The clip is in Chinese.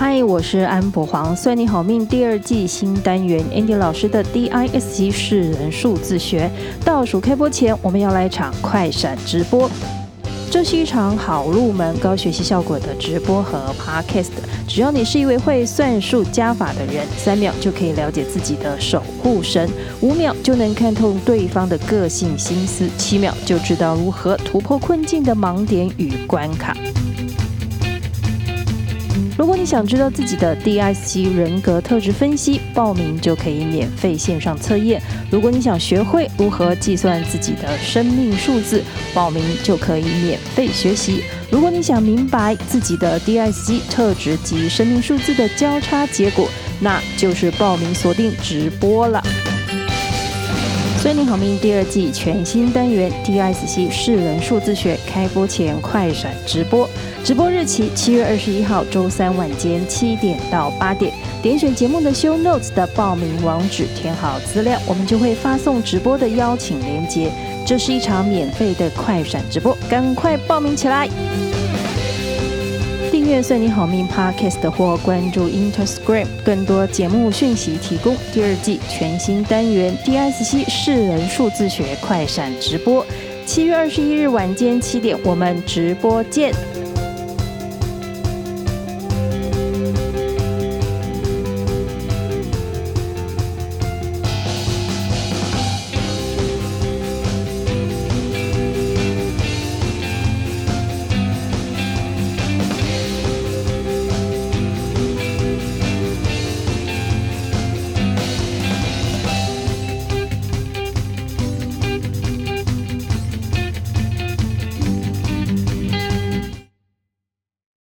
嗨，我是安博黄，算你好命第二季新单元，Andy 老师的 DISC 是人数自学。倒数开播前，我们要来一场快闪直播。这是一场好入门、高学习效果的直播和 Podcast。只要你是一位会算数加法的人，三秒就可以了解自己的守护神，五秒就能看透对方的个性心思，七秒就知道如何突破困境的盲点与关卡。如果你想知道自己的 DISC 人格特质分析，报名就可以免费线上测验。如果你想学会如何计算自己的生命数字，报名就可以免费学习。如果你想明白自己的 DISC 特质及生命数字的交叉结果，那就是报名锁定直播了。森林好命第二季全新单元 DISC 识人数字学开播前快闪直播，直播日期七月二十一号周三晚间七点到八点，点选节目的 Show Notes 的报名网址，填好资料，我们就会发送直播的邀请链接。这是一场免费的快闪直播，赶快报名起来！愿算你好命 Podcast 或关注 InterScream，更多节目讯息提供。第二季全新单元 DSC 世人数字学快闪直播，七月二十一日晚间七点，我们直播见。